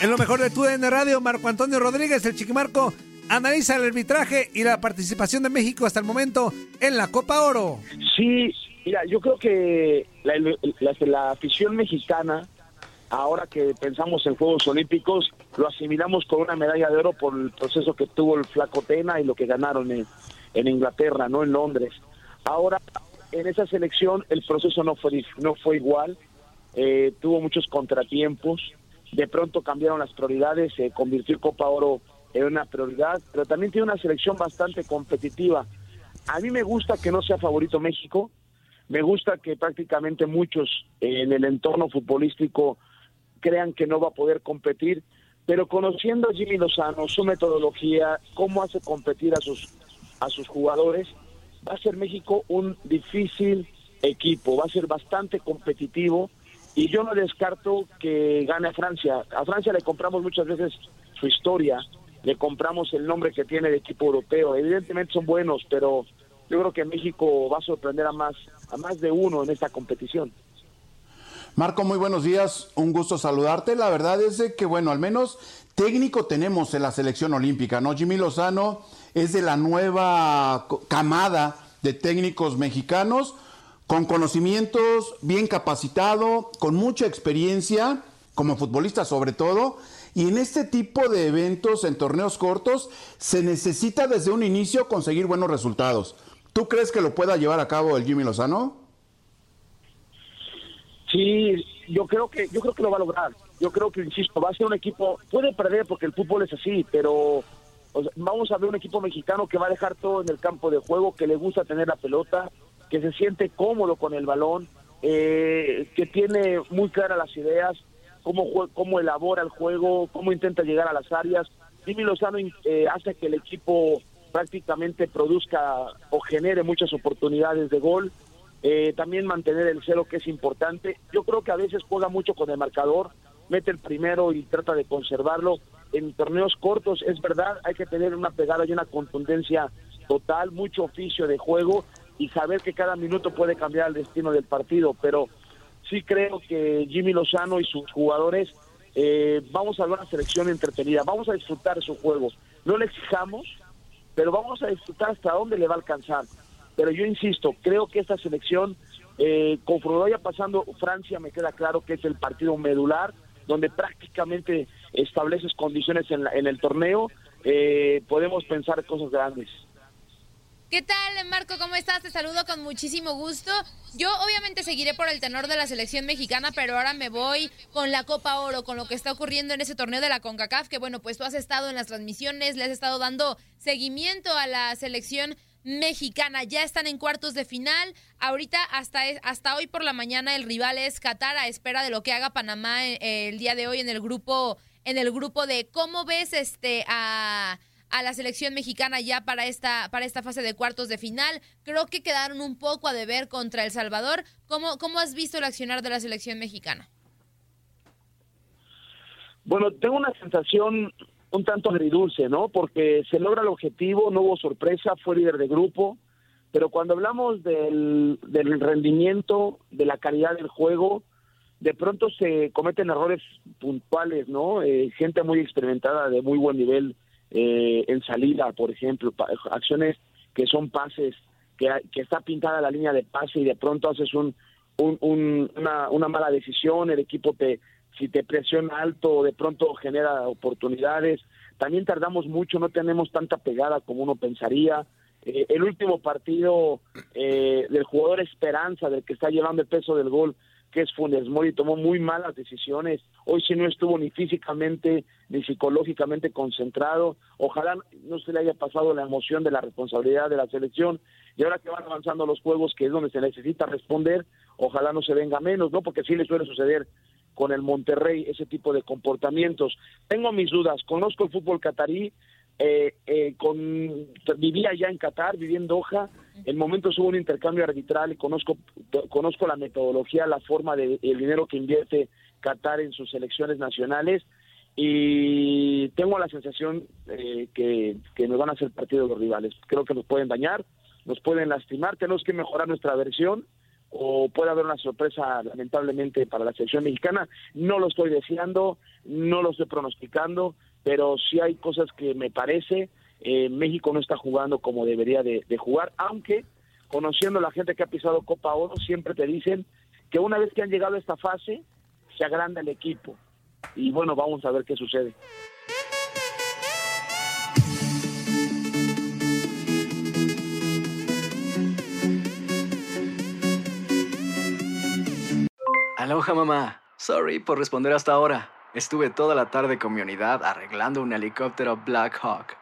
En lo mejor de tu DN Radio, Marco Antonio Rodríguez, el Chiquimarco, analiza el arbitraje y la participación de México hasta el momento en la Copa Oro. Sí, mira, yo creo que la, la- afición mexicana, ahora que pensamos en Juegos Olímpicos, lo asimilamos con una medalla de oro por el proceso que tuvo el Flaco Tena y lo que ganaron en, en Inglaterra, no en Londres. Ahora, en esa selección el proceso no fue, no fue igual, eh, tuvo muchos contratiempos, de pronto cambiaron las prioridades, se convirtió Copa Oro en una prioridad, pero también tiene una selección bastante competitiva. A mí me gusta que no sea favorito México, me gusta que prácticamente muchos eh, en el entorno futbolístico crean que no va a poder competir, pero conociendo a Jimmy Lozano, su metodología, cómo hace competir a sus, a sus jugadores, va a ser México un difícil equipo, va a ser bastante competitivo y yo no descarto que gane a Francia. A Francia le compramos muchas veces su historia, le compramos el nombre que tiene de equipo europeo. Evidentemente son buenos, pero yo creo que México va a sorprender a más, a más de uno en esta competición. Marco, muy buenos días, un gusto saludarte. La verdad es que, bueno, al menos técnico tenemos en la selección olímpica, ¿no? Jimmy Lozano es de la nueva camada de técnicos mexicanos, con conocimientos, bien capacitado, con mucha experiencia, como futbolista sobre todo, y en este tipo de eventos, en torneos cortos, se necesita desde un inicio conseguir buenos resultados. ¿Tú crees que lo pueda llevar a cabo el Jimmy Lozano? Sí, yo creo que yo creo que lo va a lograr. Yo creo que insisto, va a ser un equipo puede perder porque el fútbol es así, pero vamos a ver un equipo mexicano que va a dejar todo en el campo de juego, que le gusta tener la pelota, que se siente cómodo con el balón, eh, que tiene muy claras las ideas, cómo cómo elabora el juego, cómo intenta llegar a las áreas. Jimmy Lozano eh, hace que el equipo prácticamente produzca o genere muchas oportunidades de gol. Eh, también mantener el cero que es importante. Yo creo que a veces juega mucho con el marcador, mete el primero y trata de conservarlo. En torneos cortos es verdad, hay que tener una pegada y una contundencia total, mucho oficio de juego y saber que cada minuto puede cambiar el destino del partido, pero sí creo que Jimmy Lozano y sus jugadores eh, vamos a ver una selección entretenida, vamos a disfrutar de su juego. No le exijamos, pero vamos a disfrutar hasta dónde le va a alcanzar. Pero yo insisto, creo que esta selección, eh, conforme pasando Francia, me queda claro que es el partido medular, donde prácticamente estableces condiciones en, la- en el torneo, eh, podemos pensar cosas grandes. ¿Qué tal, Marco? ¿Cómo estás? Te saludo con muchísimo gusto. Yo obviamente seguiré por el tenor de la selección mexicana, pero ahora me voy con la Copa Oro, con lo que está ocurriendo en ese torneo de la CONCACAF, que bueno, pues tú has estado en las transmisiones, le has estado dando seguimiento a la selección mexicana. Ya están en cuartos de final. Ahorita hasta, hasta hoy por la mañana el rival es Qatar a espera de lo que haga Panamá eh, el, día de hoy en el grupo en el grupo de cómo ves este a a la selección mexicana ya para esta, para esta fase de cuartos de final. Creo que quedaron un poco a deber contra El Salvador. ¿Cómo, cómo has visto el accionar de la selección mexicana? Bueno, tengo una sensación un tanto agridulce, ¿no? Porque se logra el objetivo, no hubo sorpresa, fue líder de grupo, pero cuando hablamos del, del rendimiento, de la calidad del juego, de pronto se cometen errores puntuales, ¿no? Eh, gente muy experimentada, de muy buen nivel, eh, en salida, por ejemplo, acciones que son pases, que, está pintada la línea de pase y de pronto haces un, una, una, mala decisión, el equipo te, si te presiona alto, de pronto genera oportunidades. También tardamos mucho, no tenemos tanta pegada como uno pensaría. Eh, el último partido eh, del jugador Esperanza, del que está llevando el peso del gol, que es Funes Mori, tomó muy malas decisiones. Hoy sí no estuvo ni físicamente ni psicológicamente concentrado. Ojalá no se le haya pasado la emoción de la responsabilidad de la selección. Y ahora que van avanzando los juegos, que es donde se necesita responder, ojalá no se venga menos, ¿no? Porque sí le suele suceder con el Monterrey ese tipo de comportamientos. Tengo mis dudas. Conozco el fútbol catarí, eh, eh, con, vivía ya en Qatar, viví en Doha, en momentos hubo un intercambio arbitral y conozco, conozco la metodología, la forma de el dinero que invierte Qatar en sus elecciones nacionales y tengo la sensación eh, que, que nos van a hacer partido los rivales. Creo que nos pueden dañar, nos pueden lastimar, tenemos que mejorar nuestra versión o puede haber una sorpresa lamentablemente para la selección mexicana. No lo estoy deseando, no lo estoy pronosticando, pero sí hay cosas que me parece eh, México no está jugando como debería de, jugar, aunque conociendo a la gente que ha pisado Copa Oro, siempre te dicen que una vez que han llegado a esta fase, se agranda el equipo. Y bueno, vamos a ver qué sucede. Aloha mamá. Sorry por responder hasta ahora. Estuve toda la tarde con mi unidad arreglando un helicóptero Black Hawk.